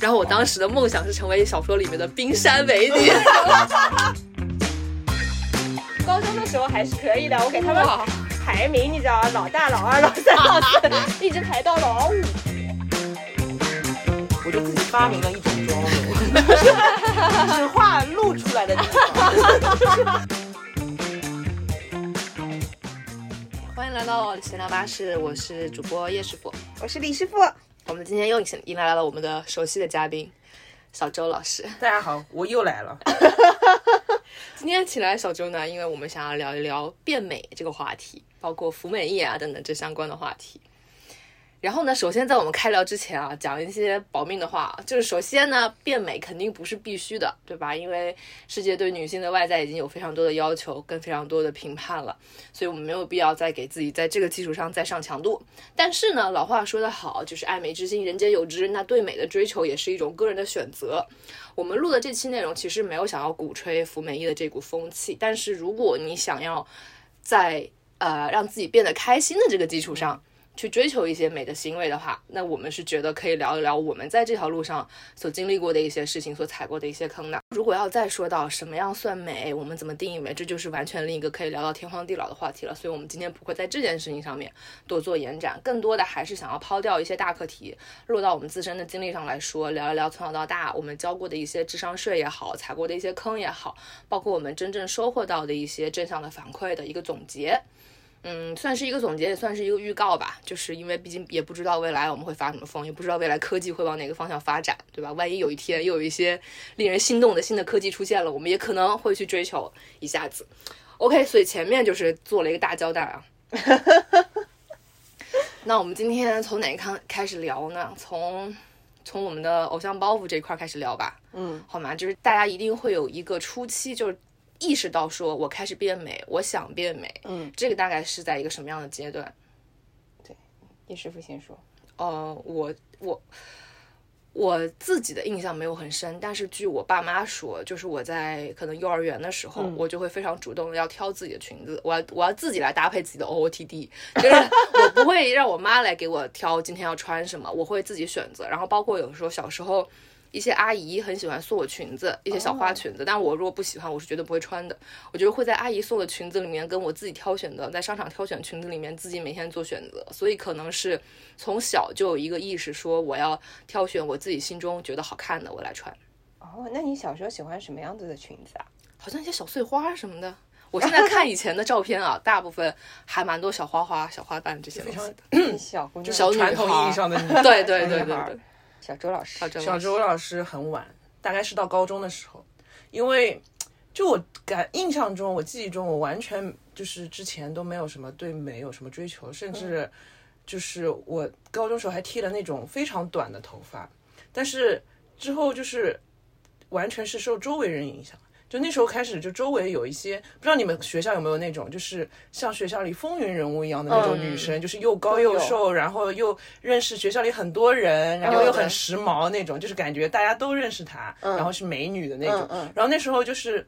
然后我当时的梦想是成为小说里面的冰山美女。高中的时候还是可以的，我给他们排名，你知道？老大、老二、老三、老四，一直排到老五。我就自己发明了一种妆容，是画露出来的地方。欢迎来到闲聊巴士，我是主播叶师傅。我是李师傅，我们今天又迎迎来了我们的熟悉的嘉宾小周老师。大家好，我又来了。今天请来小周呢，因为我们想要聊一聊变美这个话题，包括服美役啊等等这相关的话题。然后呢，首先在我们开聊之前啊，讲一些保命的话，就是首先呢，变美肯定不是必须的，对吧？因为世界对女性的外在已经有非常多的要求，跟非常多的评判了，所以我们没有必要再给自己在这个基础上再上强度。但是呢，老话说得好，就是爱美之心，人皆有之。那对美的追求也是一种个人的选择。我们录的这期内容其实没有想要鼓吹服美役的这股风气，但是如果你想要在呃让自己变得开心的这个基础上，去追求一些美的行为的话，那我们是觉得可以聊一聊我们在这条路上所经历过的一些事情，所踩过的一些坑的。如果要再说到什么样算美，我们怎么定义美，这就是完全另一个可以聊到天荒地老的话题了。所以，我们今天不会在这件事情上面多做延展，更多的还是想要抛掉一些大课题，落到我们自身的经历上来说，聊一聊从小到大我们交过的一些智商税也好，踩过的一些坑也好，包括我们真正收获到的一些正向的反馈的一个总结。嗯，算是一个总结，也算是一个预告吧。就是因为毕竟也不知道未来我们会发什么疯，也不知道未来科技会往哪个方向发展，对吧？万一有一天又有一些令人心动的新的科技出现了，我们也可能会去追求一下子。OK，所以前面就是做了一个大交代啊。那我们今天从哪开开始聊呢？从从我们的偶像包袱这一块开始聊吧。嗯，好吗？就是大家一定会有一个初期，就是。意识到说，我开始变美，我想变美，嗯，这个大概是在一个什么样的阶段？对，叶师傅先说。呃，我我我自己的印象没有很深，但是据我爸妈说，就是我在可能幼儿园的时候，我就会非常主动的要挑自己的裙子，我要我要自己来搭配自己的 O O T D，就是我不会让我妈来给我挑今天要穿什么，我会自己选择。然后包括有时候小时候。一些阿姨很喜欢送我裙子，一些小花裙子，但我如果不喜欢，我是绝对不会穿的。我觉得会在阿姨送的裙子里面，跟我自己挑选的，在商场挑选裙子里面，自己每天做选择。所以可能是从小就有一个意识，说我要挑选我自己心中觉得好看的，我来穿。哦，那你小时候喜欢什么样子的裙子啊？好像一些小碎花什么的。我现在看以前的照片啊，大部分还蛮多小花花、小花瓣这些东西的。小姑娘，小传统意义上的 女对对对对对。小周老师，小周老师。很晚，大概是到高中的时候，因为就我感印象中，我记忆中，我完全就是之前都没有什么对美有什么追求，甚至就是我高中时候还剃了那种非常短的头发，但是之后就是完全是受周围人影响。就那时候开始，就周围有一些不知道你们学校有没有那种，就是像学校里风云人物一样的那种女生，就是又高又瘦，然后又认识学校里很多人，然后又很时髦那种，就是感觉大家都认识她，然后是美女的那种。然后那时候就是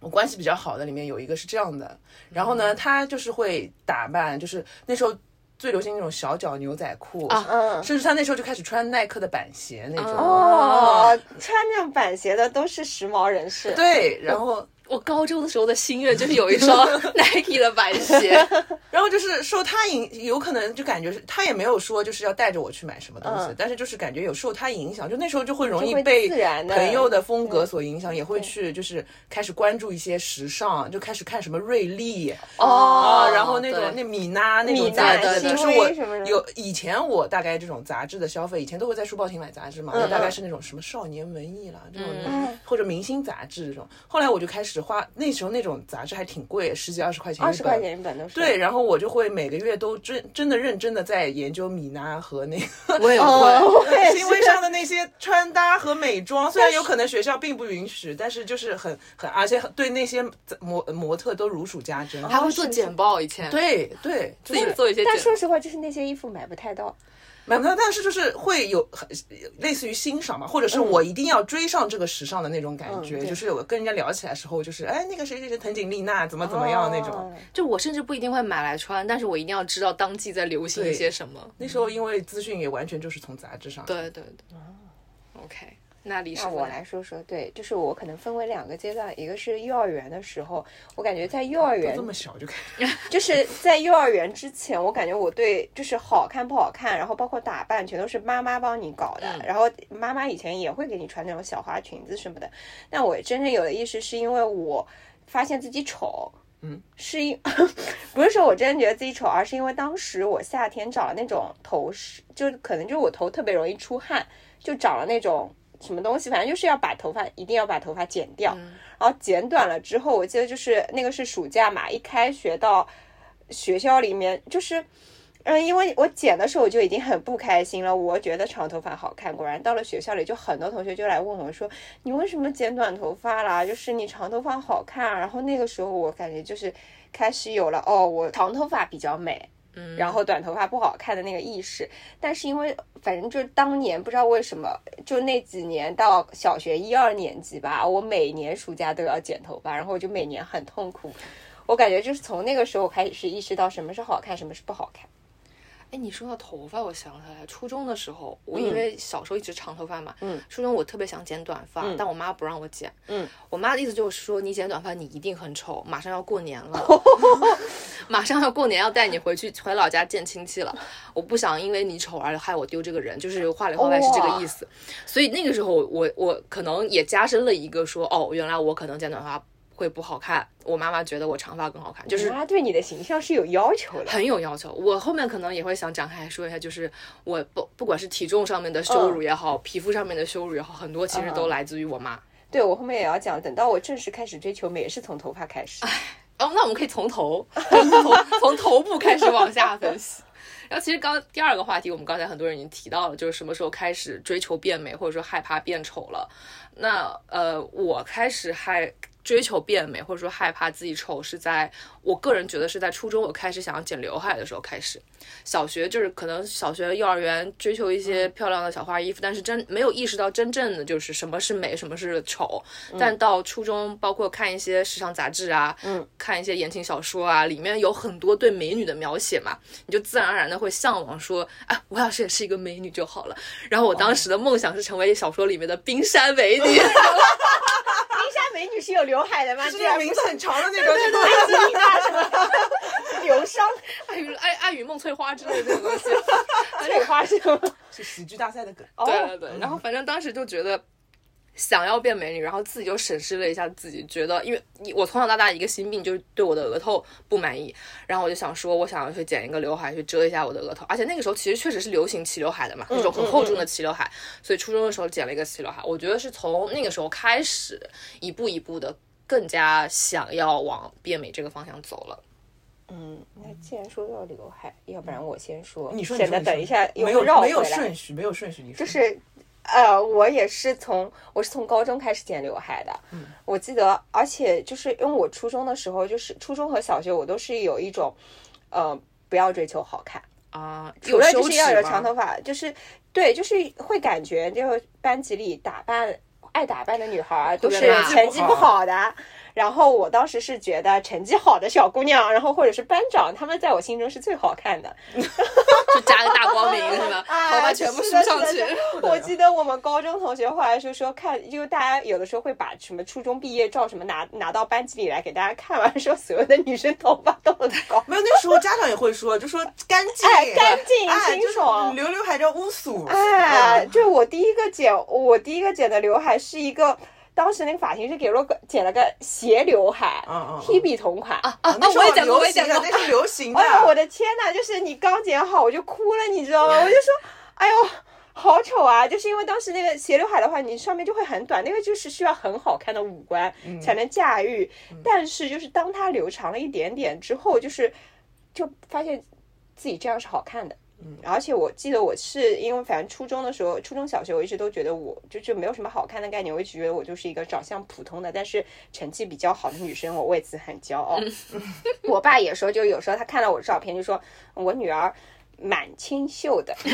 我关系比较好的里面有一个是这样的，然后呢，她就是会打扮，就是那时候。最流行那种小脚牛仔裤啊，甚至他那时候就开始穿耐克的板鞋那种。哦，穿那种板鞋的都是时髦人士。对，然后。我高中的时候的心愿就是有一双 Nike 的板鞋，然后就是受他影，有可能就感觉是他也没有说就是要带着我去买什么东西，但是就是感觉有受他影响，就那时候就会容易被朋友的风格所影响，也会去就是开始关注一些时尚，就开始看什么瑞丽哦，然后那种那米娜那种杂志，就是我有以前我大概这种杂志的消费，以前都会在书报亭买杂志嘛，大概是那种什么少年文艺啦这种或者明星杂志这种，后来我就开始。花那时候那种杂志还挺贵，十几二十块钱，二十块钱一本都是。对，然后我就会每个月都真真的认真的在研究米娜和那个我也会 新微上的那些穿搭和美妆，虽然有可能学校并不允许，但是就是很很，而且对那些模模特都如数家珍，还会做简报以前。对对，自己做一些。但说实话，就是那些衣服买不太到。买不到，但是就是会有很类似于欣赏嘛，或者是我一定要追上这个时尚的那种感觉，就是有跟人家聊起来时候，就是哎那个谁谁谁藤井丽娜怎么怎么样那种，就我甚至不一定会买来穿，但是我一定要知道当季在流行一些什么。那时候因为资讯也完全就是从杂志上，对对对。OK，那李师那我来说说，对，就是我可能分为两个阶段，一个是幼儿园的时候，我感觉在幼儿园都这么小就开始 就是在幼儿园之前，我感觉我对就是好看不好看，然后包括打扮，全都是妈妈帮你搞的。嗯然后妈妈以前也会给你穿那种小花裙子什么的。但我真正有的意识是因为我发现自己丑。嗯，是因不是说我真的觉得自己丑，而是因为当时我夏天长了那种头饰，就可能就是我头特别容易出汗，就长了那种什么东西，反正就是要把头发一定要把头发剪掉。嗯然后剪短了之后，我记得就是那个是暑假嘛，一开学到学校里面就是。嗯，因为我剪的时候我就已经很不开心了，我觉得长头发好看。果然到了学校里，就很多同学就来问我说：“你为什么剪短头发啦？就是你长头发好看啊。”然后那个时候我感觉就是开始有了哦，我长头发比较美，嗯。然后短头发不好看的那个意识。但是因为反正就是当年不知道为什么，就那几年到小学一二年级吧，我每年暑假都要剪头发，然后我就每年很痛苦。我感觉就是从那个时候开始意识到什么是好看，什么是不好看。哎，你说到头发，我想起来，初中的时候，我因为小时候一直长头发嘛，嗯，初中我特别想剪短发，但我妈不让我剪，嗯，我妈的意思就是说，你剪短发你一定很丑，马上要过年了，马上要过年要带你回去回老家见亲戚了，我不想因为你丑而害我丢这个人，就是话里话外是这个意思，所以那个时候我我可能也加深了一个说，哦，原来我可能剪短发会不好看，我妈妈觉得我长发更好看，就是妈对你的形象是有要求的。很有要求。我后面可能也会想展开说一下，就是我不不管是体重上面的羞辱也好，皮肤上面的羞辱也好，很多其实都来自于我妈。对我后面也要讲，等到我正式开始追求美，也是从头发开始。哦，那我们可以从头 从头从头部开始往下分析。然后其实刚第二个话题，我们刚才很多人已经提到了，就是什么时候开始追求变美，或者说害怕变丑了。那呃，我开始害追求变美，或者说害怕自己丑，是在我个人觉得是在初中我开始想要剪刘海的时候开始。小学就是可能小学、幼儿园追求一些漂亮的小花衣服，但是真没有意识到真正的就是什么是美，什么是丑。但到初中，包括看一些时尚杂志啊，嗯，看一些言情小说啊，里面有很多对美女的描写嘛，你就自然而然的会向往说，哎，我要是也是一个美女就好了。然后我当时的梦想是成为小说里面的冰山美女。冰山美女是有刘海的吗？是那种名字很长的那种，流伤爱与爱爱与梦翠花之类的东西。翠花是？是喜剧大赛的梗。对对对，然后反正当时就觉得想要变美女，然后自己就审视了一下自己，觉得因为你我从小到大一个心病就是对我的额头不满意，然后我就想说，我想要去剪一个刘海去遮一下我的额头，而且那个时候其实确实是流行齐刘海的嘛，那种很厚重的齐刘海，所以初中的时候剪了一个齐刘海，我觉得是从那个时候开始一步一步的更加想要往变美这个方向走了。嗯，那既然说到刘海，要不然我先说，你说，省你等一下没有没有绕回来。顺序，没有顺序，你说。就是，呃，我也是从我是从高中开始剪刘海的。嗯，我记得，而且就是因为我初中的时候，就是初中和小学我都是有一种，呃，不要追求好看，啊，除了就是要有长头发，就是对，就是会感觉就是班级里打扮爱打扮的女孩儿都是成绩不好的。然后我当时是觉得成绩好的小姑娘，然后或者是班长，她们在我心中是最好看的。就加个大光明是吧？啊头发全部梳上去我记得我们高中同学后来就说看，因为大家有的时候会把什么初中毕业照什么拿拿到班级里来给大家看完，说所有的女生头发都很高。没有，那时候家长也会说，就说干净，哎干净哎清爽就是留刘海叫乌苏。哎，嗯就我第一个剪，我第一个剪的刘海是一个，当时那个发型是给了个剪了个斜刘海嗯嗯嗯，Hebe 同款。啊啊，那我也剪过，我也讲过。那是流行的。哎呀，我的天呐，就是你刚剪好我就哭了，你知道吗？我就说，哎呦。好丑啊！就是因为当时那个斜刘海的话，你上面就会很短，那个就是需要很好看的五官才能驾驭。但是就是当它留长了一点点之后，就是就发现自己这样是好看的。嗯，而且我记得我是因为反正初中的时候，初中小学我一直都觉得我就就没有什么好看的概念，我一直觉得我就是一个长相普通的，但是成绩比较好的女生，我为此很骄傲。我爸也说，就有时候他看到我的照片，就说我女儿蛮清秀的，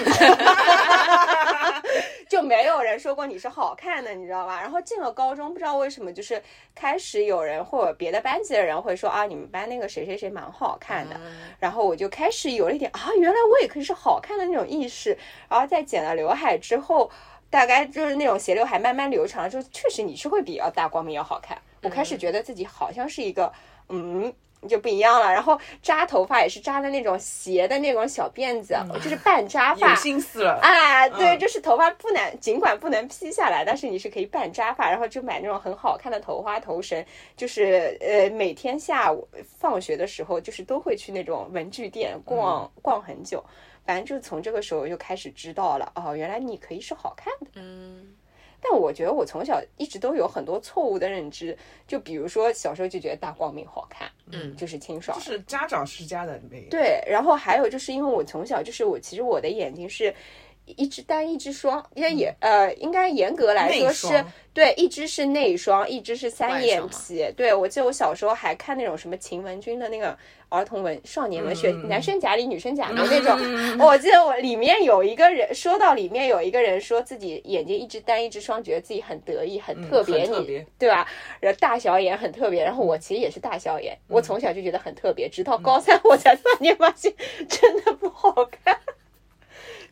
就没有人说过你是好看的，你知道吧？然后进了高中，不知道为什么，就是开始有人或者别的班级的人会说啊，你们班那个谁谁谁蛮好看的，然后我就开始有了一点啊，原来我也可以是好看的那种意识。然后在剪了刘海之后。大概就是那种斜刘海慢慢留长了之后，确实你是会比要大光明要好看。我开始觉得自己好像是一个，嗯。就不一样了，然后扎头发也是扎的那种斜的那种小辫子，就是半扎发，有心思了。啊，对，就是头发不能，尽管不能披下来，但是你是可以半扎发，然后就买那种很好看的头花头绳，就是呃，每天下午放学的时候，就是都会去那种文具店逛逛很久，反正就从这个时候就开始知道了，哦，原来你可以是好看的，嗯。但我觉得我从小一直都有很多错误的认知，就比如说小时候就觉得大光明好看，嗯，就是清爽，就是家长施加的美。对，然后还有就是因为我从小就是我其实我的眼睛是。一只单，一只双，应该也呃，应该严格来说是对，一只是内双，一只是三眼皮。对，我记得我小时候还看那种什么秦文君的那个儿童文少年文学，男生假里女生假的那种。我记得我里面有一个人说到里面有一个人说自己眼睛一只单，一只双，觉得自己很得意，很特别，你对吧？然后大小眼很特别，然后我其实也是大小眼，我从小就觉得很特别，直到高三我才突然间发现真的不好看。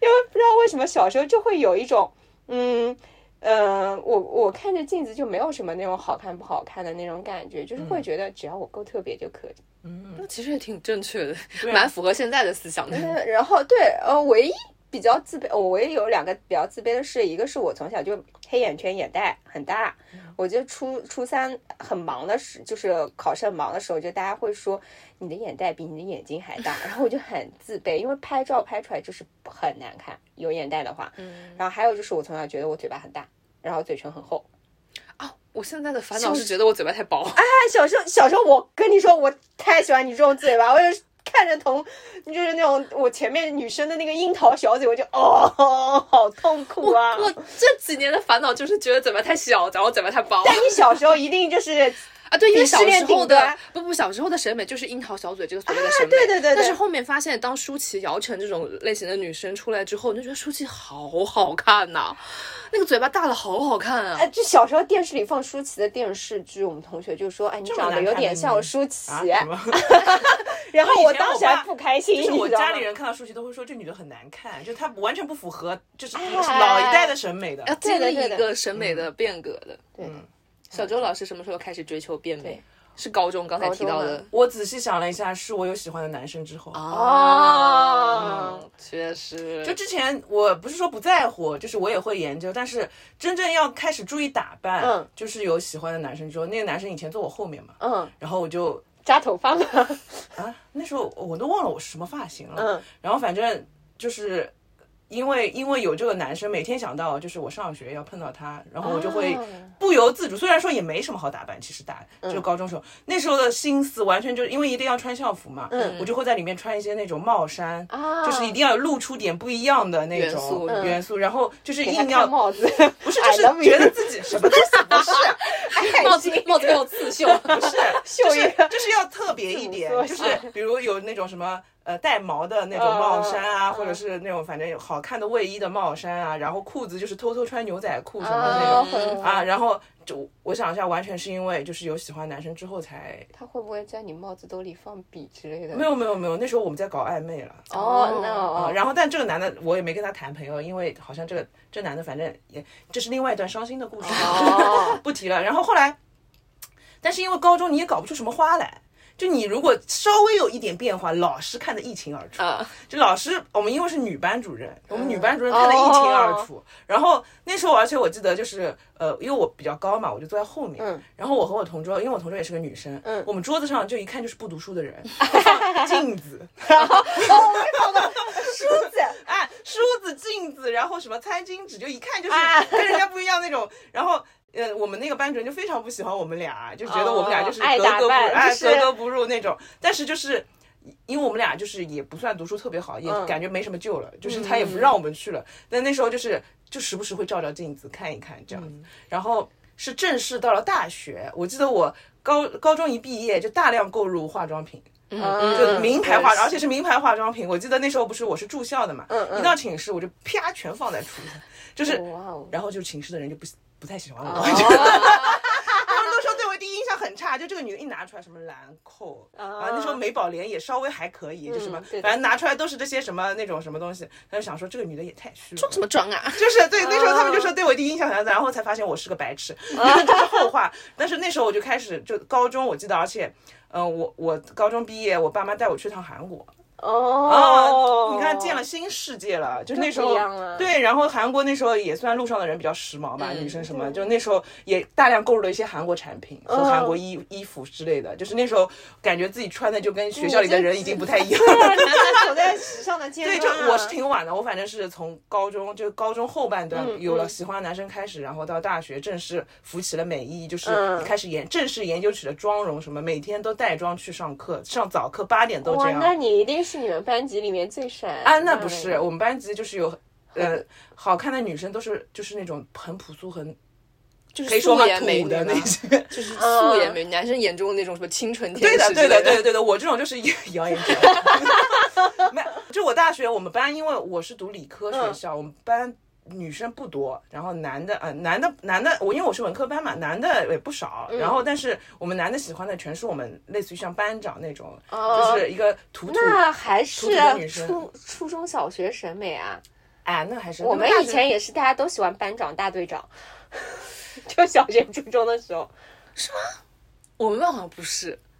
因为不知道为什么小时候就会有一种，嗯，呃，我我看着镜子就没有什么那种好看不好看的那种感觉，就是会觉得只要我够特别就可以。嗯，那其实也挺正确的，蛮符合现在的思想的。然后对，呃，唯一。比较自卑，我也有两个比较自卑的事，一个是我从小就黑眼圈、眼袋很大，我就初初三很忙的时，就是考试很忙的时候，就大家会说你的眼袋比你的眼睛还大，然后我就很自卑，因为拍照拍出来就是很难看，有眼袋的话。嗯。然后还有就是我从小觉得我嘴巴很大，然后嘴唇很厚。啊，我现在的烦恼是觉得我嘴巴太薄。哎，小时候小时候我跟你说，我太喜欢你这种嘴巴，我就。看着同就是那种我前面女生的那个樱桃小嘴，我就哦，好痛苦啊！我这几年的烦恼就是觉得嘴巴太小，然后嘴巴太薄。但你小时候一定就是。啊，对，因为小时候的不不，小时候的审美就是樱桃小嘴这个所谓的审美。对对对。但是后面发现，当舒淇、姚晨这种类型的女生出来之后，你就觉得舒淇好好看呐，那个嘴巴大的好好看啊！哎，就小时候电视里放舒淇的电视剧，我们同学就说：“哎，你长得有点像舒淇。” 然后我当时还不开心。就是我家里人看到舒淇都会说这女的很难看，就她完全不符合就是老一代的审美的，要经历一个审美的变革的。对。小周老师什么时候开始追求变美？是高中，刚才提到的。我仔细想了一下，是我有喜欢的男生之后。哦，确实。就之前我不是说不在乎，就是我也会研究，但是真正要开始注意打扮，嗯，就是有喜欢的男生之后，那个男生以前坐我后面嘛，嗯，然后我就扎头发了。啊，那时候我都忘了我是什么发型了。嗯，然后反正就是。因为因为有这个男生，每天想到就是我上学要碰到他，然后我就会不由自主。虽然说也没什么好打扮，其实打就高中时候那时候的心思完全就是因为一定要穿校服嘛，我就会在里面穿一些那种帽衫，就是一定要露出点不一样的那种元素，然后就是硬要帽子，不是就是觉得自己什么东西不是 帽子帽子有刺绣，不是 就是就是要特别一点，就是比如有那种什么。呃，带毛的那种帽衫啊，或者是那种反正好看的卫衣的帽衫啊，然后裤子就是偷偷穿牛仔裤什么的那种啊，然后就我想一下，完全是因为就是有喜欢男生之后才。他会不会在你帽子兜里放笔之类的？没有没有没有，那时候我们在搞暧昧了。哦，那哦。然后但这个男的我也没跟他谈朋友，因为好像这个这男的反正也这是另外一段伤心的故事，不提了。然后后来，但是因为高中你也搞不出什么花来。就你如果稍微有一点变化，老师看得一清二楚。就老师，我们因为是女班主任，我们女班主任看得一清二楚。然后那时候，而且我记得就是，呃，因为我比较高嘛，我就坐在后面。然后我和我同桌，因为我同桌也是个女生，我们桌子上就一看就是不读书的人，镜子，梳子，哎，梳子、镜子，然后什么餐巾纸，就一看就是跟人家不一样那种。然后。呃，我们那个班主任就非常不喜欢我们俩，就觉得我们俩就是格格不哎格格不入那种。但是就是因为我们俩就是也不算读书特别好，也感觉没什么救了，就是他也不让我们去了。但那时候就是就时不时会照照镜子看一看这样子。然后是正式到了大学，我记得我高高中一毕业就大量购入化妆品，就名牌化，而且是名牌化妆品。我记得那时候不是我是住校的嘛，一到寝室我就啪全放在橱上，就是然后就寝室的人就不。不太喜欢我，他们都说对我第一印象很很差，就这个女的一拿出来什么兰蔻啊啊，那时候美宝莲也稍微还可以，就什么反正拿出来都是这些什么那种什么东西，他就想说这个女的也太虚了，装什么装啊？就是对那时候他们就说对我第一印象很差然后才发现我是个白痴，这是后话。但是那时候我就开始就高中，我记得，而且，嗯、我我高中毕业，我爸妈带我去趟韩国。哦，你看见了新世界了，就那时候对，然后韩国那时候也算路上的人比较时髦吧，嗯女生什么，就那时候也大量购入了一些韩国产品和韩国衣、衣服之类的，就是那时候感觉自己穿的就跟学校里的人已经不太一样了。走在时尚的尖对。就我是挺晚的，我反正是从高中就高中后半段嗯有了嗯喜欢的男生开始，然后到大学正式扶起了美艺，就是嗯开始研正式研究起了妆容什么，每天都带妆去上课，上早课八点都这，样。那你一定是你们班级里面最闪啊，那不是，我们班级就是有，呃，好看的女生都是就是那种很朴素、很就是可以说嘛素颜美土的那些。就是素颜美女，男生眼中的那种什么清纯天对的，使之类对的，对的，对的，我这种就是谣言者。没有，就我大学我们班，因为我是读理科学校，我们班女生不多，然后男的，呃，男的，男的，我因为我是文科班嘛，男的也不少，然后但是我们男的喜欢的全是我们类似于像班长那种，就是一个土土，那还土土是的女生初初中小学审美啊。哎，那还是我们以前也是，大家都喜欢班长、大队长，就小学、初中的时候，是吗？我们班好像不是，嗯，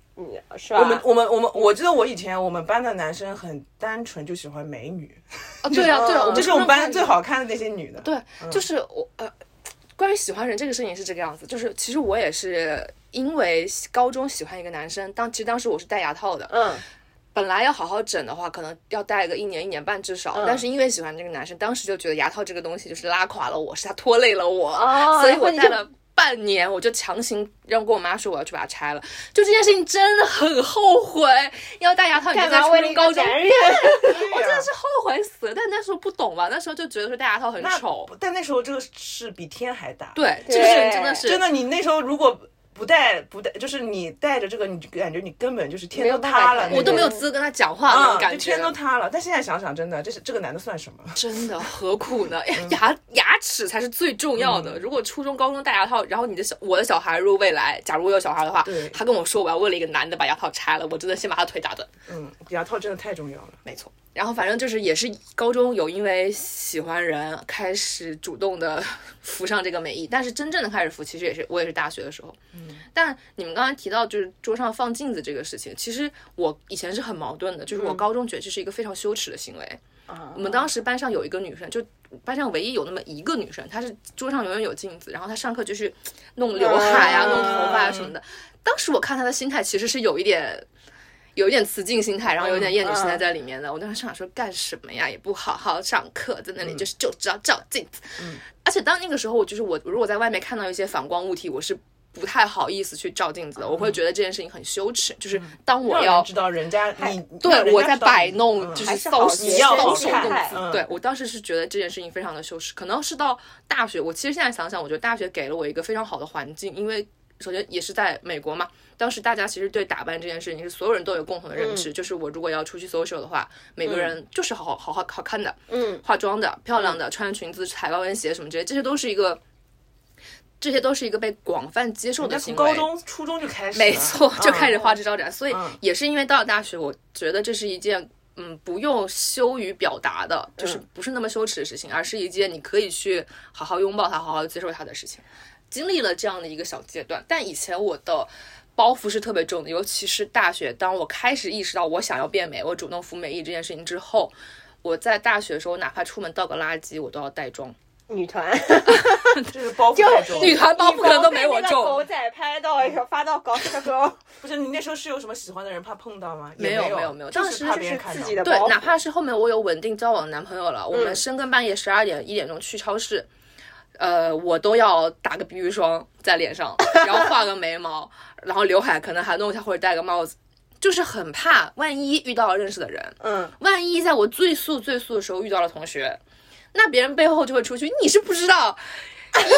是吧？我们我们我们，我记得我以前我们班的男生很单纯，就喜欢美女，啊，对啊，对啊，我们这是我们班最好看的那些女的。对，就是我呃，关于喜欢人这个事情是这个样子，就是其实我也是因为高中喜欢一个男生，当其实当时我是戴牙套的，嗯，本来要好好整的话，可能要戴个一年一年半至少，但是因为喜欢这个男生，当时就觉得牙套这个东西就是拉垮了我，是他拖累了我，哦所以我戴了。半年我就强行让跟我妈说我要去把它拆了，就这件事情真的很后悔。要戴牙套，你就在初中、高中？我真的是后悔死了。但那时候不懂嘛，那时候就觉得说戴牙套很丑。但那时候这个是比天还大。对，这个事情真的是真的，你那时候如果不带不带，就是你带着这个，你就感觉你根本就是天都塌了，我都没有嗯资格跟他讲话那种啊，感觉。就天都塌了。但现在想想，真的，这是这个男的算什么？真的何苦呢？哎 牙牙齿才是最重要的。如果初中、高中戴牙套，然后你的小我的小孩，如果未来假如我有小孩的话，他跟我说我要为了一个男的把牙套拆了，我真的先把他腿打断。嗯，牙套真的太重要了。没错。然后反正就是也是高中有因为喜欢人开始主动的服 上这个美意，但是真正的开始服其实也是我也是大学的时候。嗯。但你们刚才提到就是桌上放镜子这个事情，其实我以前是很矛盾的，就是我高中觉得这是一个非常羞耻的行为。我们当时班上有一个女生，就班上唯一有那么一个女生，她是桌上永远有镜子，然后她上课就是弄刘海啊、嗯弄头发呀什么的。当时我看她的心态其实是有一点。有一点雌竞心态，然后有一点厌女心态在里面的。我当时想说干什么呀？也不好好上课，在那里就是就知道照镜子。而且当那个时候，我就是我如果在外面看到一些反光物体，我是不太好意思去照镜子的，我会觉得这件事情很羞耻。就是当我要知道人家你对我在摆弄，嗯就是还是搔好首你要好搔首弄姿。嗯对我当时是觉得这件事情非常的羞耻，可能是到大学，我其实现在想想，我觉得大学给了我一个非常好的环境，因为首先也是在美国嘛，当时大家其实对打扮这件事情是所有人都有共同的认知，就是我如果要出去 social 的话，每个人就是好好好好好看的，嗯，化妆的、漂亮的、穿裙子、踩高跟鞋什么这些，这些都是一个。这些都是一个被广泛接受的那行为，从高中、初中就开始，没错，就开始嗯花枝招展。所以嗯也是因为到了大学，我觉得这是一件嗯不用羞于表达的，就是嗯不是那么羞耻的事情，而是一件你可以去好好拥抱它、好好接受它的事情。经历了这样的一个小阶段，但以前我的。包袱是特别重的，尤其是大学。当我开始意识到我想要变美，我主动服美役这件事情之后，我在大学的时候，哪怕出门倒个垃圾，我都要带妆。女团 就是包袱太重。女团包袱可能都没我重。狗仔拍到以后发到高这个不是你那时候是有什么喜欢的人怕碰到吗？没有有没有没有当时怕别人看到自己的对包，袱哪怕是后面我有稳定交往的男朋友了，我们嗯深更半夜十二点一点钟去超市，呃，我都要打个 BB 霜在脸上，然后画个眉毛，然后刘海可能还弄一下或者戴个帽子，就是很怕万一遇到了认识的人，嗯，万一在我最素最素的时候遇到了同学，那别人背后就会出去，你是不知道，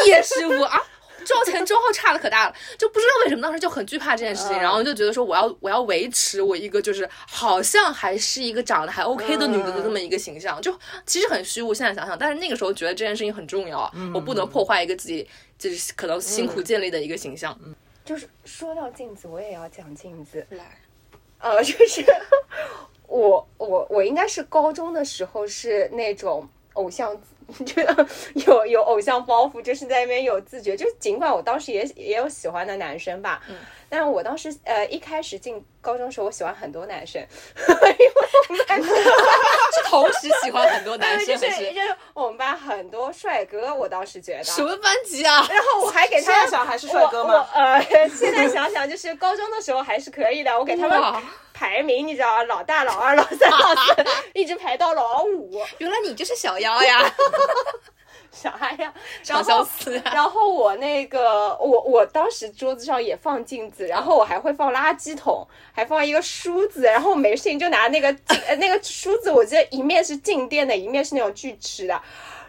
叶师傅啊。周前妆后差的可大了，就不知道为什么当时就很惧怕这件事情，嗯然后就觉得说我要我要维持我一个就是好像还是一个长得还 OK 的女的的这么一个形象，就其实很虚无。现在想想，但是那个时候觉得这件事情很重要，我不能破坏一个自己就是可能辛苦建立的一个形象。就是说到镜子，我也要讲镜子。来，呃，就是 我我我应该是高中的时候是那种偶像，就有有偶像包袱，就是在那边有自觉。就尽管我当时也也有喜欢的男生吧，嗯，但是我当时呃一开始进高中的时候，我喜欢很多男生，因为我们班是同时喜欢很多男生还是？就是我们班很多帅哥，我当时觉得。什么班级啊？然后我还给他们现在想还是帅哥吗？呃，现在想想就是高中的时候还是可以的，我给他们排名，你知道，老大、老二、老三、老四，原来你就是小妖呀，啥呀？小相思呀。然后我那个，我我当时桌子上也放镜子，然后我还会放垃圾桶，还放一个梳子，然后没事情就拿那个镜呃那个梳子，我记得一面是静电的，一面是那种锯齿的，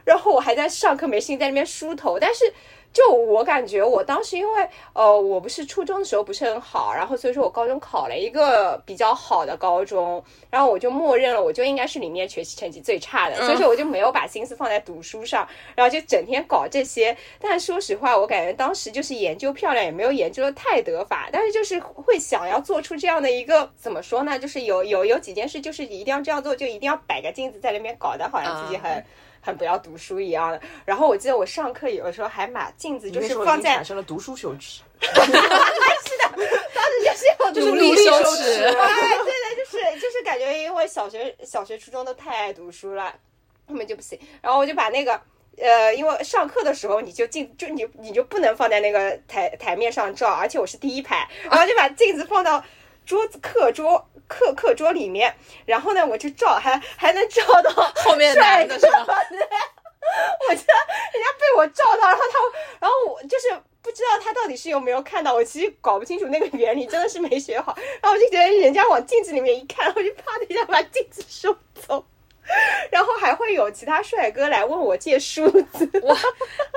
然后我还在上课没事情在那边梳头，但是。就我感觉，我当时因为呃，我不是初中的时候不是很好，然后所以说我高中考了一个比较好的高中，然后我就默认了，我就应该是里面学习成绩最差的，所以说我就没有把心思放在读书上，然后就整天搞这些。但说实话，我感觉当时就是研究漂亮，也没有研究的太得法，但是就是会想要做出这样的一个怎么说呢？就是有有有几件事，就是一定要这样做，就一定要摆个镜子在那边搞得好像自己很。很不要读书一样的，然后我记得我上课有的时候还把镜子就是放在产生了读书羞耻，是的当时就是有就是努力羞耻。哎，对的，就是就是感觉因为小学小学初中都太爱读书了，后面就不行。然后我就把那个呃，因为上课的时候你就镜就你你就不能放在那个台台面上照，而且我是第一排，然后就把镜子放到桌子课桌课课桌里面，然后呢我就照，还还能照到 后面帅哥男的是吗？对，我觉得人家被我照到，然后他，然后我就是不知道他到底是有没有看到，我其实搞不清楚那个原理，真的是没学好。然后我就觉得人家往镜子里面一看，然后就啪的一下把镜子收走。然后还会有其他帅哥来问我借梳子，哇，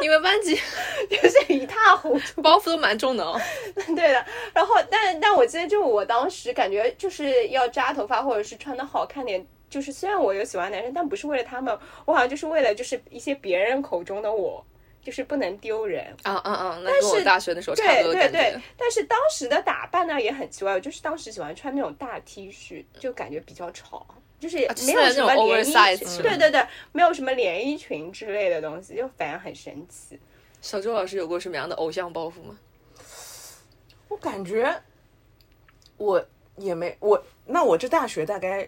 你们班级 就是一塌糊涂。包袱都蛮重的哦。对的，然后但但我记得就我当时感觉就是要扎头发或者是穿的好看点，就是虽然我有喜欢男生，但不是为了他们，我好像就是为了就是一些别人口中的我，就是不能丢人。啊啊啊！那跟我是大学的时候差对不多感对对。，但是当时的打扮呢也很奇怪，我就是当时喜欢穿那种大 T 恤，就感觉比较潮。就是没有什么连衣裙，是对对对，没有什么连衣裙之类的东西，就反而很神奇。小周老师有过什么样的偶像包袱吗？我感觉我也没我，那我这大学大概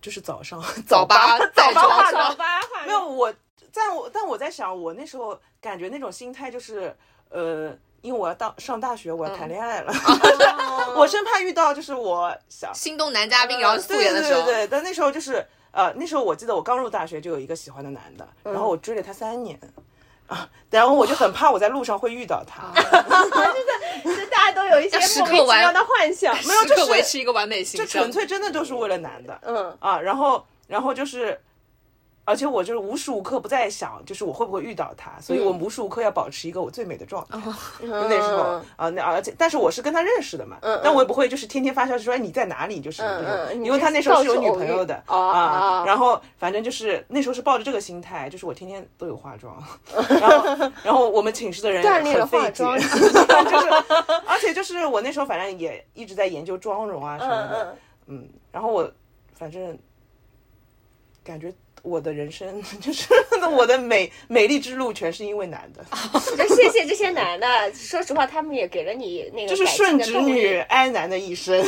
就是早上早八在早八床化上妆，没有我，但我但我在想，我那时候感觉那种心态就是，呃，因为我要到上大学，我要谈恋爱了，我生怕遇到就是我想心动男嘉宾，然后素对颜的时候，对对对，但那时候就是呃，那时候我记得我刚入大学就有一个喜欢的男的，然嗯后我追了他三年。啊，然后我就很怕我在路上会遇到他，就是大家都有一些莫刻玩名其妙的幻想。没有就是维持一个完美形象。就纯。粹真的就是为了男的，嗯，啊，然后然后就是，而且我就是无时无刻不在想，就是我会不会遇到他，所以我无时无刻要保持一个我最美的状态。就那时候嗯。啊，那而且但是我是跟他认识的嘛，嗯但我也不会就是天天发消息说哎你在哪里，就是因为他那时候是有女朋友的啊哦，然后反正就是那时候是抱着这个心态，就是我天天都有化妆，然后 然后我们寝室的人锻炼了很费解，化妆 就是而且就是我那时候反正也一直在研究妆容啊什么嗯的，嗯，嗯，然后我反正感觉我的人生 就是我的美美丽之路全是因为男的，就谢谢这些男的。说实话，他们也给了你那个就是顺直女哀男的一生。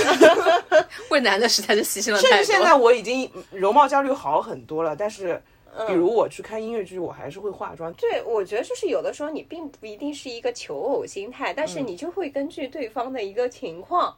为男的实在是牺牲了甚太多。至现在我已经容貌焦虑好很多了，但是嗯比如我去看音乐剧，我还是会化妆。对，我觉得就是有的时候你并不一定是一个求偶心态，但是你就会根据对方的一个情况，有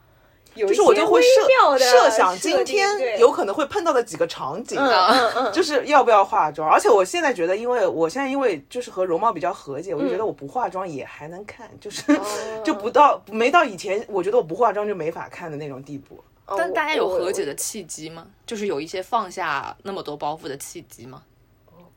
就是我就会设设想今天有可能会碰到的几个场景，就是要不要化妆。而且我现在觉得，因为我现在因为就是和容貌比较和解，我就觉得我不化妆也还能看，就是 就不到没到以前我觉得我不化妆就没法看的那种地步。但大家有和解的契机吗？就是有一些放下那么多包袱的契机吗？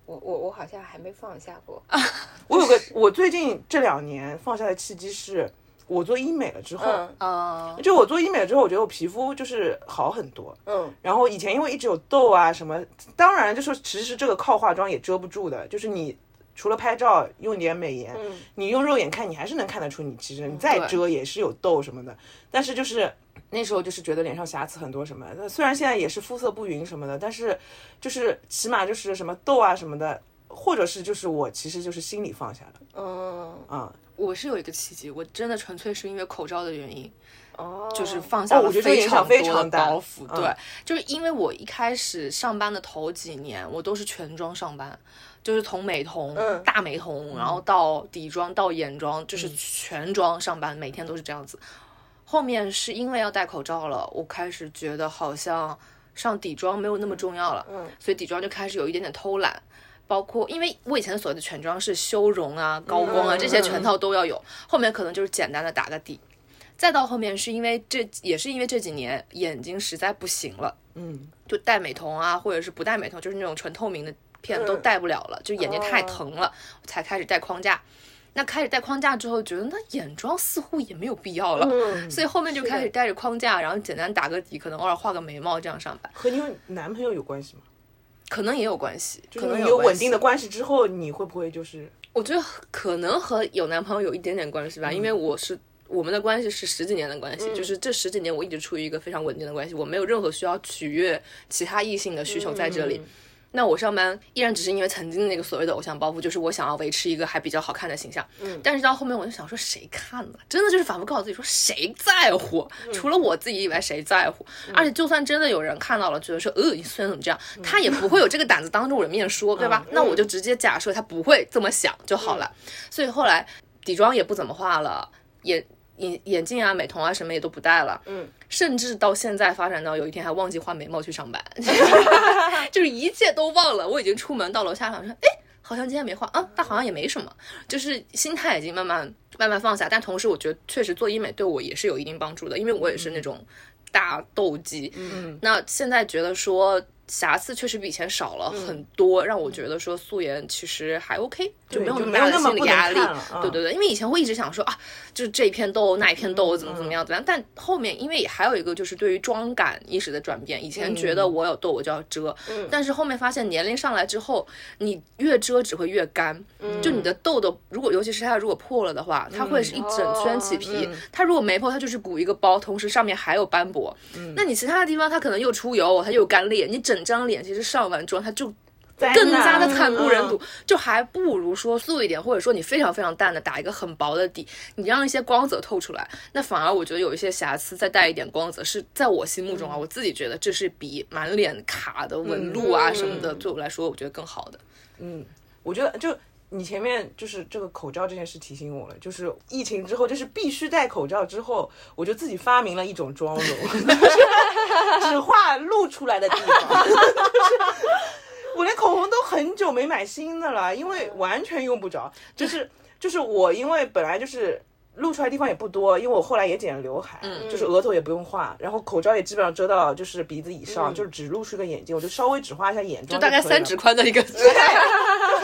我我我好像还没放下过。我有个我最近这两年放下的契机是，我做医美了之后，嗯。嗯，就我做医美了之后，我觉得我皮肤就是好很多。嗯。然后以前因为一直有痘啊什么，当然就是其实这个靠化妆也遮不住的，就是你除了拍照用点美颜，嗯。你用肉眼看，你还是能看得出你其实你再遮也是有痘什么的。但是就是那时候就是觉得脸上瑕疵很多什么的，虽然现在也是肤色不匀什么的，但是就是起码就是什么痘啊什么的，或者是就是我其实就是心里放下了嗯，啊。我是有一个契机，我真的纯粹是因为口罩的原因，哦，就是放下我觉得非常多的常大。包袱。嗯。对，就是因为我一开始上班的头几年，我都是全妆上班，就是从美瞳、嗯。大美瞳，然后到底妆到眼妆，就是全妆上班，每天都是这样子。后面是因为要戴口罩了，我开始觉得好像上底妆没有那么重要了，嗯。所以底妆就开始有一点点偷懒。包括，因为我以前所谓的全妆是修容啊、高光啊、嗯这些全套都要有，后面可能就是简单的打个底，再到后面是因为这也是因为这几年眼睛实在不行了，嗯，就戴美瞳啊，或者是不戴美瞳，就是那种纯透明的片都戴不了了，就眼睛太疼了，才开始戴框架。那开始戴框架之后，觉得那眼妆似乎也没有必要了，嗯所以后面就开始戴着框架，然后简单打个底，可能偶尔画个眉毛这样上班，和你有男朋友有关系吗？可能也有关系，可能有稳定的关系之后，你会不会就是我觉得可能和有男朋友有一点点关系吧，因为我是我们的关系是十几年的关系，就是这十几年我一直处于一个非常稳定的关系，我没有任何需要取悦其他异性的需求在这里。那我上班依然只是因为曾经的那个所谓的偶像包袱，就是我想要维持一个还比较好看的形象。嗯，但是到后面我就想说，谁看了？真的就是反复告诉自己说，谁在乎？除了我自己以外，谁在乎？而且就算真的有人看到了，觉得说，呃，你虽然怎么这样，他也不会有这个胆子当着我的面说，对吧？那我就直接假设他不会这么想就好了。所以后来底妆也不怎么化了，眼眼眼镜啊、美瞳啊什么也都不戴了。嗯，甚至到现在发展到有一天还忘记画眉毛去上班 就是一切都忘了。我已经出门到楼下想说，哎，好像今天没画啊，但好像也没什么，就是心态已经慢慢慢慢放下。但同时，我觉得确实做医美对我也是有一定帮助的，因为我也是那种大痘肌。嗯，那现在觉得说。瑕疵确实比以前少了很多，让我觉得说素颜其实还 OK，就没有那么大的心理压力啊。对对对，因为以前会一直想说啊，就是这一片痘那一片痘怎么怎么样怎么样，但后面因为还有一个就是对于妆感意识的转变，以前觉得我有痘我就要遮，但是后面发现年龄上来之后，你越遮只会越干，就你的痘痘如果尤其是它如果破了的话，它会是一整圈起皮，它如果没破，它就是鼓一个包，同时上面还有斑驳，那你其他的地方它可能又出油，它又干裂，你整张脸其实上完妆它就。更加的惨不忍睹，就还不如说素一点，或者说你非常非常淡的打一个很薄的底，你让一些光泽透出来，那反而我觉得有一些瑕疵再带一点光泽，是在我心目中啊，我自己觉得这是比满脸卡的纹路啊什么的，对我来说我觉得更好的。嗯我觉得就你前面就是这个口罩这件事提醒我了，就是疫情之后，就是必须戴口罩之后，我就自己发明了一种妆容，只 画露出来的地方。就是我连口红都很久没买新的了，因为完全用不着。就是就是我因为本来就是。露出来地方也不多，因为我后来也剪了刘海，就是额头也不用画，然后口罩也基本上遮到就是鼻子以上，就是只露出个眼睛，我就稍微只画一下眼妆，就大概三指宽的一个，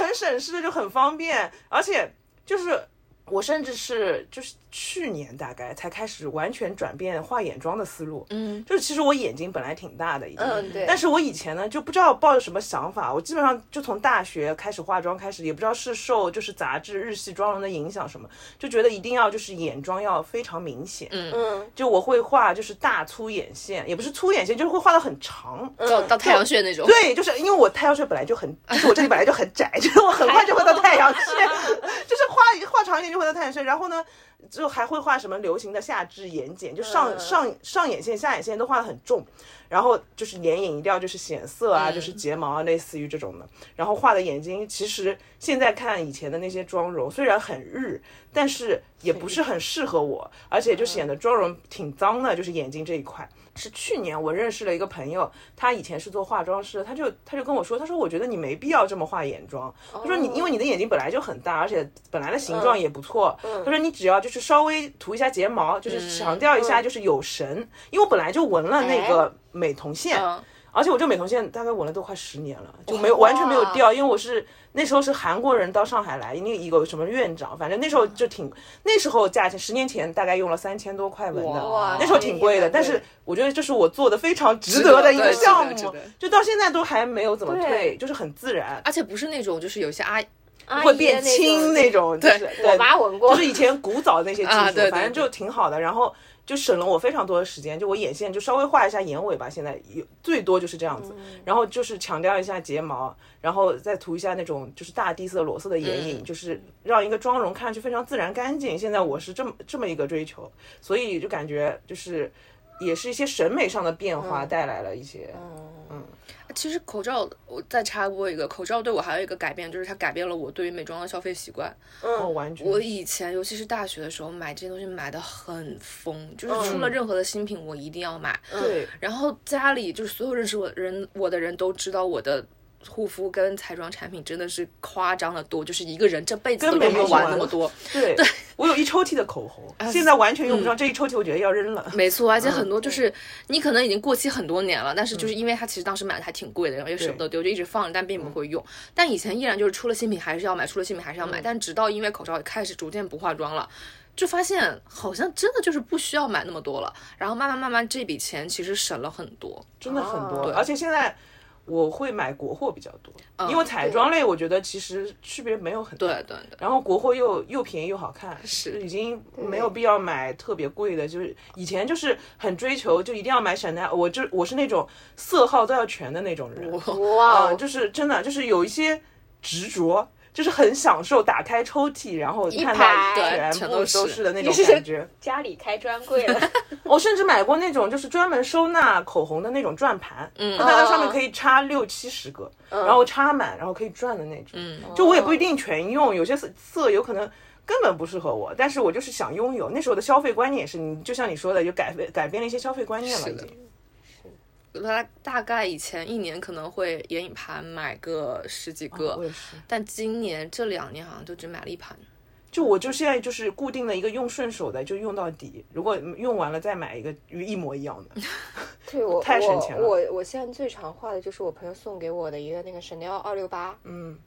很省事，就很方便，而且就是我甚至是就是去年大概才开始完全转变画眼妆的思路，嗯，就是其实我眼睛本来挺大的已经，嗯对。但是我以前呢就不知道抱着什么想法，我基本上就从大学开始化妆开始，也不知道是受就是杂志日系妆容的影响什么，就觉得一定要就是眼妆要非常明显，嗯。嗯。就我会画就是大粗眼线，也不是粗眼线，就是会画的很长，到到太阳穴那种。对，就是因为我太阳穴本来就很，就是我这里本来就很窄，就是我很快就会到太阳穴，就是画画长一点又回到太阳穴。然后呢，就还会画什么流行的下至眼睑，就上、嗯上上眼线、下眼线都画的很重。然后就是眼影一定要就是显色啊，就是睫毛啊，类似于这种的。然后画的眼睛，其实现在看以前的那些妆容，虽然很日，但是也不是很适合我，而且就显得妆容挺脏的，就是眼睛这一块。是去年我认识了一个朋友，他以前是做化妆师的，他就他就跟我说，他说我觉得你没必要这么画眼妆，他说你因为你的眼睛本来就很大，而且本来的形状也不错，他说你只要就是稍微涂一下睫毛，就是强调一下就是有神，因为我本来就纹了那个美瞳线。嗯，而且我这美瞳线大概纹了都快十年了，就没有完全没有掉，因为我是那时候是韩国人到上海来，那个一个什么院长，反正那时候就挺那时候价钱，十年前大概用了三千多块纹的，哇那时候挺贵的，但是我觉得这是我做的非常值得的一个项目，就到现在都还没有怎么退，就是很自然。而且不是那种就是有些阿阿姨会变轻那种，就是对我妈闻过就是以前古早的那些技术，反正就挺好的。然后就省了我非常多的时间，就我眼线就稍微画一下眼尾吧，现在有最多就是这样子。嗯然后就是强调一下睫毛，然后再涂一下那种就是大地色裸色的眼影，嗯就是让一个妆容看上去非常自然干净。现在我是这么这么一个追求，所以就感觉就是也是一些审美上的变嗯化带来了一些。其实口罩，我再插播一个，口罩对我还有一个改变，就是它改变了我对于美妆的消费习惯。嗯，完全。我以前，尤其是大学的时候，买这些东西买的很疯，就是出了任何的新品，我一定要买。对，然后家里就是所有认识我的人，我的人都知道我的护肤跟彩妆产品真的是夸张的多，就是一个人这辈子都不完用不完那么多。对，对我有一抽屉的口红，现在完全用不上，这一抽屉我觉得要扔了。没错，而且很多就是你可能已经过期很多年了，但是就是因为它其实当时买的还挺贵的，然后又舍不得丢，就一直放着，但并不会用。但以前依然就是出了新品还是要买，出了新品还是要买。但直到因为口罩开始逐渐不化妆了。就发现好像真的就是不需要买那么多了，然后慢慢慢慢这笔钱其实省了很多。真的很多，哦而且现在我会买国货比较多，嗯因为彩妆类我觉得其实区别没有很大。对对对，然后国货又又便宜又好看，是已经没有必要买特别贵的。就是以前就是很追求，就一定要买 Chanel，我就我是那种色号都要全的那种人，哇啊，就是真的就是有一些执着。就是很享受打开抽屉，然后看到全部都是是的那种感 觉。家里开专柜了，我甚至买过那种就是专门收纳口红的那种转盘，嗯，它在上面可以插六七十个，然后插满，然后可以转的那种。嗯，就我也不一定全用，有些色色有可能根本不适合我，但是我就是想拥有。那时候的消费观念也是，你就像你说的，就改变改变了一些消费观念了，是的已经。大大概以前一年可能会眼影盘买个十几个，但今年这两年好像就只买了一盘。就我就现在就是固定的一个用顺手的，就用到底。如果用完了再买一个一模一样的。对我太省钱了我我我现在最常画的就是我朋友送给我的一个那个 Chanel 二六八，嗯，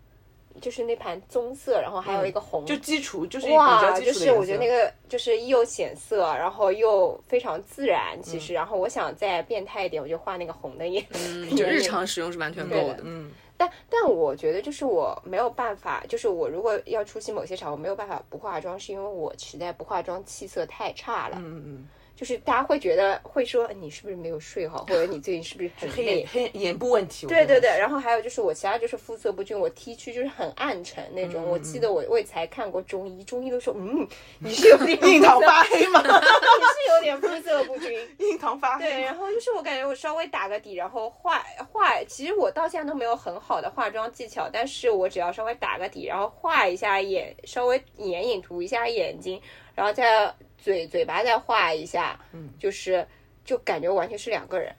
就是那盘棕色，然后还有一个红，就基础就是哇，就是我觉得那个就是又显色，然后又非常自然。其实，然后我想再变态一点，我就画那个红的眼，嗯，就 日常使用是完全够的。嗯，但但我觉得就是我没有办法，就是我如果要出席某些场合，没有办法不化妆，是因为我实在不化妆气色太差了。嗯嗯，就是大家会觉得会说你是不是没有睡好，或者你最近是不是 很黑眼？黑眼部问题。对对对，然后还有就是我其他就是肤色不均，我 T 区就是很暗沉那种。我记得我我也才看过中医，中医都说嗯，你是有点印堂发黑吗？你是有点肤色不均。印堂发黑对，然后就是我感觉我稍微打个底，然后画画，其实我到现在都没有很好的化妆技巧，但是我只要稍微打个底，然后画一下眼，稍微眼影涂一下眼睛，然后再嘴嘴巴再画一下，嗯，就是就感觉完全是两个人。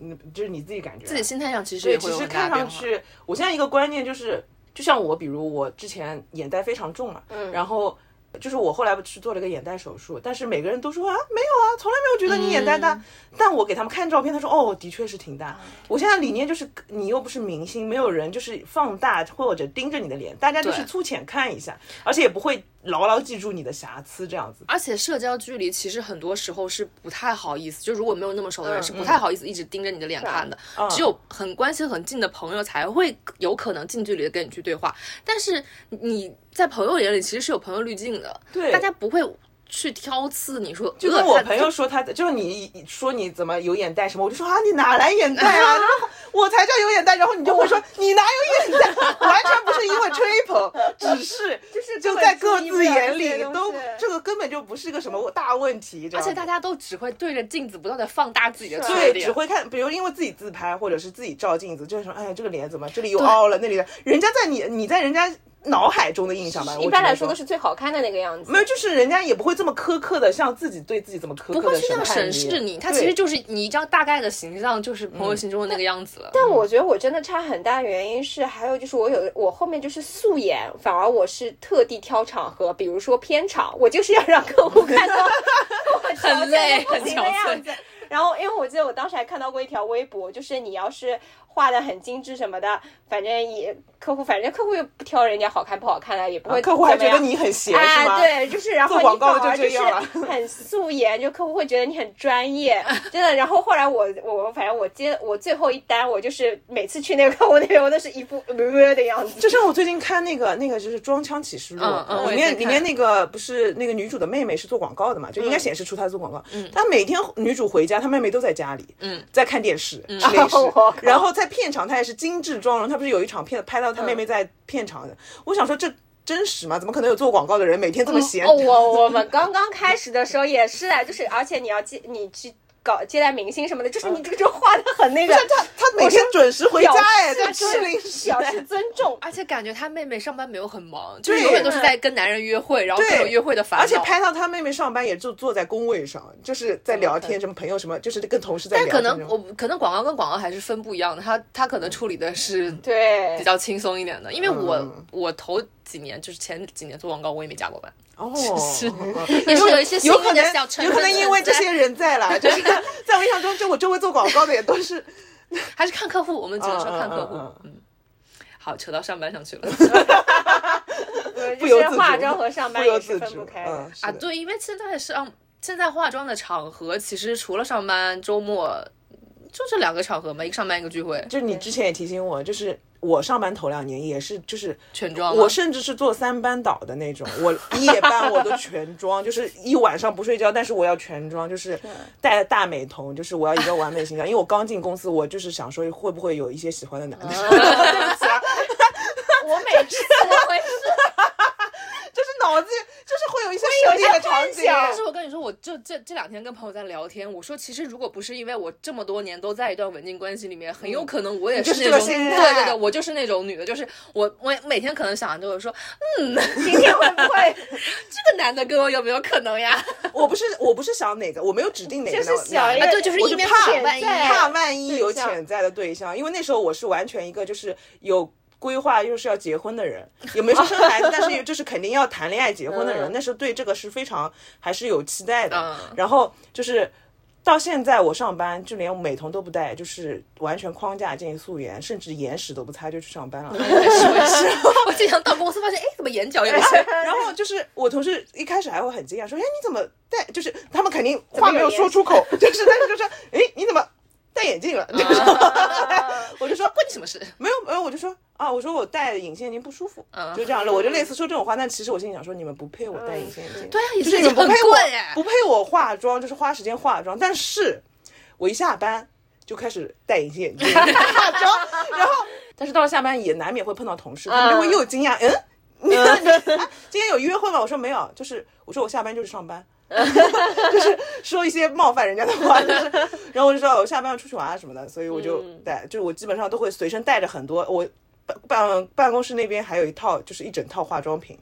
嗯，就是你自己感觉啊。自己心态上其实对，也其实看。上去，我现在一个观念就是，就像我，比如我之前眼袋非常重嘛，嗯，然后就是我后来不是做了个眼袋手术，但是每个人都说啊，没有啊，从来没有觉得你眼袋大，嗯但我给他们看照片，他说哦，的确是挺大。我现在理念就是，你又不是明星，没有人就是放大或者盯着你的脸，大家就是粗浅看一下，而且也不会牢牢记住你的瑕疵这样子。而且社交距离其实很多时候是不太好意思，就如果没有那么熟的人，嗯是不太好意思一直盯着你的脸看的。只有很关系很近的朋友才会有可能近距离的跟你去对话。但是你在朋友眼里其实是有朋友滤镜的，对大家不会去挑刺你说。就跟我朋友说他的，就是你说你怎么有眼袋什么，我就说啊，你哪来眼袋啊？我才叫有眼袋，然后你就会说你哪有眼袋？完全不是因为吹捧，只是 就是就在各自眼里都这个根本就不是个什么大问题，而而且大家都只会对着镜子不断的放大自己的对，只会看，比如因为自己自拍或者是自己照镜子，就是说，哎，这个脸怎么这里又凹了，那里的，人家在你你在人家脑海中的印象吧，一般来说都是最好看的那个样子。没有，就是人家也不会这么苛刻的，像自己对自己这么苛刻的不会去那么审视你，他其实就是你一张大概的形象，就是朋友心中的那个样子了。但我觉得我真的差很大，原因是还有就是我有我后面就是素颜，反而我是特地挑场合，比如说片场，我就是要让客户看到我 很累不行的很憔悴样子。然后，因为我记得我当时还看到过一条微博，就是你要是画的很精致什么的，反正也客户，反正客户又不挑人家好看不好看的，也不会客户还觉得你很闲是啊，吗？对，就是然后做广告的你反而就这样了是 很素颜，就客户会觉得你很专业，真的。然后后来我我反正我接我最后一单，我就是每次去那个客户那边，我都是一副呃呃 的样子。就像我最近看那个那个就是《装腔启示录》嗯嗯里面里面那个不是那个女主的妹妹是做广告的嘛，就应该显示出她做广告。嗯她每天女主回家，她妹妹都在家里，嗯，在看电视、吃零食，然后在片场她也是精致妆容，她不是有一场片拍到她妹妹在片场的，我想说这真实吗？怎么可能有做广告的人每天这么闲？哦，我我们刚刚开始的时候也是啊，就是而且你要记你去搞接待明星什么的，就是你这个就画的很那个，她她每天准时回家表哎，示在吃零食表哎示尊重。而且感觉他妹妹上班没有很忙，就是永远都是在跟男人约会，然后各种约会的烦恼。而且拍到他妹妹上班也就坐在工位上，就是在聊天，什么朋友什么，就是跟同事在聊但。可能我可能广告跟广告还是分不一样的，他他可能处理的是对比，较轻松一点的，因为我、嗯我头几年就是前几年做广告，我也没加过班，哦，是嗯也 是有一些有可能有可能因为这些人在了，就是 在我印象中，就我周围做广告的也都是 还是看客户，我们只能说看客户。嗯嗯嗯好，扯到上班上去了对不由自主就是化妆和上班也是分不开的。嗯，啊。的对，因为现在上现在化妆的场合，其实除了上班、周末，就这两个场合嘛，一个上班，一个聚会，就你之前也提醒我，就是我上班头两年也是，就是全妆我甚至是做三班倒的那种，我夜班我都全妆，就是一晚上不睡觉，但是我要全妆，就是戴大美瞳，就是我要一个完美形象。因为我刚进公司，我就是想说会不会有一些喜欢的男的，对不起啊，我每次会 就是脑子就是会有一些设定的场景。但是我跟你说，我就这这两天跟朋友在聊天，我说其实如果不是因为我这么多年都在一段稳定关系里面，很有可能我也是那种，这个心对对对，我就是那种女的，就是我我每天可能想的就是说，嗯，今天会不会 这个男的跟我有没有可能呀？我不是我不是想哪个，我没有指定哪个就是男想一个男的啊对就是一面我是怕万一怕万一有潜在的对象，因为那时候我是完全一个就是有。规划又是要结婚的人，也没说生孩子，但是就是肯定要谈恋爱结婚的人，嗯那时候对这个是非常还是有期待的。嗯然后就是到现在我上班就连美瞳都不戴，就是完全框架进素颜，甚至眼屎都不擦就去上班了。我经常到公司发现，哎，怎么眼角有一些？然后就是我同事一开始还会很惊讶，说：“哎，你怎么戴？”就是他们肯定话没有有说出口，就是但是就说：“哎，你怎么 戴眼镜了？”就 是我就说关你什么事？没有没有，我就说啊，我说我戴隐形眼镜不舒服，嗯就这样了。我就类似说这种话，但其实我心里想说，你们不配我戴隐形眼镜，对啊，就是你们不配我。不配我化妆，就是花时间化妆。但是我一下班就开始戴隐形眼镜化妆，然后但是到了下班也难免会碰到同事，他们就会又惊讶，嗯。啊今天有约会吗？我说没有，就是我说我下班就是上班，就是说一些冒犯人家的话，就是，然后我就说我下班要出去玩啊什么的，所以我就带，就是我基本上都会随身带着很多，我办办办公室那边还有一套，就是一整套化妆品。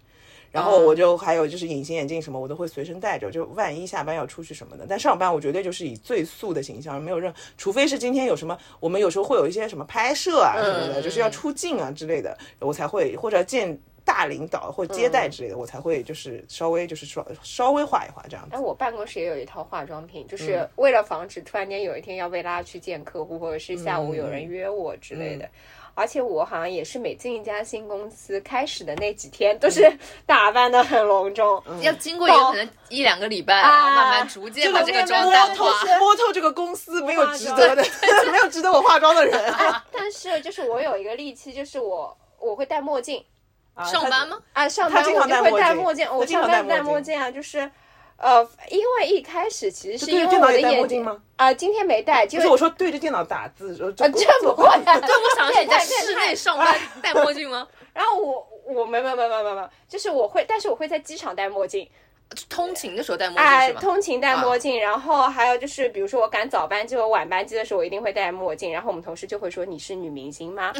然后我就还有就是隐形眼镜什么，我都会随身带着，就万一下班要出去什么的。但上班我绝对就是以最素的形象，没有任，除非是今天有什么，我们有时候会有一些什么拍摄啊什么的，就是要出镜啊之类的，我才会或者见大领导或接待之类的，我才会就是稍微就是说稍微化一化这样子哎，。我办公室也有一套化妆品，嗯就是为了防止突然间有一天要被拉去见客户，或者是下午有人嗯约我之类的。而且我好像也是每进一家新公司开始的那几天，都是嗯打扮的很隆重。要经过有可能一两个礼拜，然后慢慢逐渐把这个妆淡摸透化。摸透这个公司没有值得的，没有值得我化妆的人。但是就是我有一个利器，就是我我会戴墨镜上班吗？啊，上他经班我就会常戴墨镜我经常上班戴戴墨镜啊，就是。呃，因为一开始其实是因为我的眼墨镜吗？啊、今天没戴，就不是我说对着电脑打字，呃啊，这不会。对，我想的是你在室内上班 戴墨镜吗？然后我我没没没没没没，就是我会，但是我会在机场戴墨镜，通勤的时候戴墨镜哎，是吗？通勤戴墨镜，然后还有就是，比如说我赶早班机和晚班机的时候，我一定会戴墨镜，然后我们同事就会说你是女明星吗？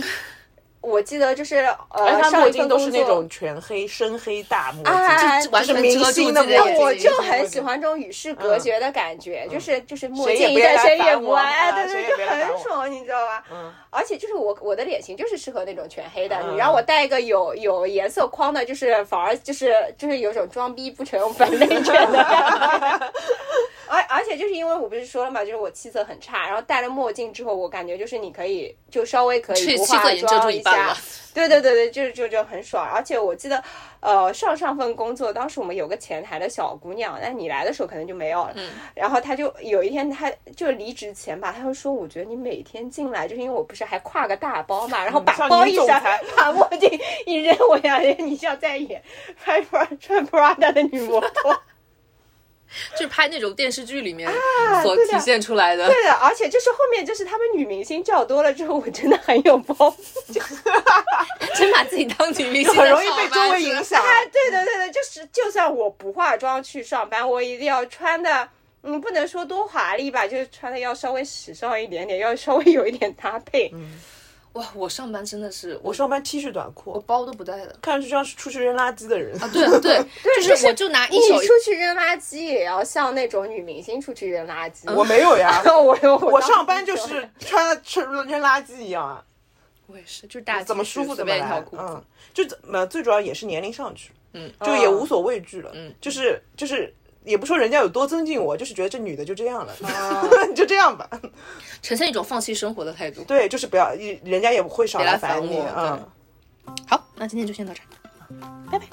我记得就是呃，而他墨上一份工镜都是那种全黑、深黑大墨镜，啊完全明星的自己的眼睛墨镜我就很喜欢这种与世隔绝的感觉，就是就是墨镜一戴，别来谁也烦我不爱，啊对对，就很爽，你知道吧？嗯，而且就是我我的脸型就是适合那种全黑的，嗯你让我戴一个有有颜色框的，就是反而就是就是有种装逼不成反内卷的感觉。而而且就是因为我不是说了嘛，就是我气色很差，然后戴了墨镜之后，我感觉就是你可以就稍微可以不化妆一下对对对对，就是就就很爽。而且我记得，呃，上上份工作当时我们有个前台的小姑娘，那你来的时候可能就没有了。嗯然后她就有一天，她就离职前吧，她就说，我觉得你每天进来，就是因为我不是还挎个大包嘛，然后把包一甩，把墨镜一扔，我想你像在演穿 Pra 穿 Prada 的女魔头。就是拍那种电视剧里面所体现出来的。对的，而且就是后面就是他们女明星叫多了之后，我真的很有包袱。就 真把自己当女明星，很容易被周围影。响。啊，对的对的，就是就算我不化妆去上班，我一定要穿的，嗯，不能说多华丽吧，就是穿的要稍微时尚一点点，要稍微有一点搭配。哇，我上班真的是我我上班 T 恤短裤我，包都不带的看上去像是出去扔垃圾的人。啊！对 对，就是我就拿一手你出去扔垃圾也要像那种女明星出去扔垃圾。我没有呀，我我我上班就是穿穿扔垃圾一样啊，我也是，就是大怎么舒服怎么来嗯，就怎么最主要也是年龄上去，嗯，就也无所畏惧了。嗯就是就是。也不说人家有多尊敬我，就是觉得这女的就这样了，啊 就这样吧。呈现一种放弃生活的态度。对，就是不要，人家也不会少来来烦你。烦我嗯，好，那今天就先到这儿，拜拜。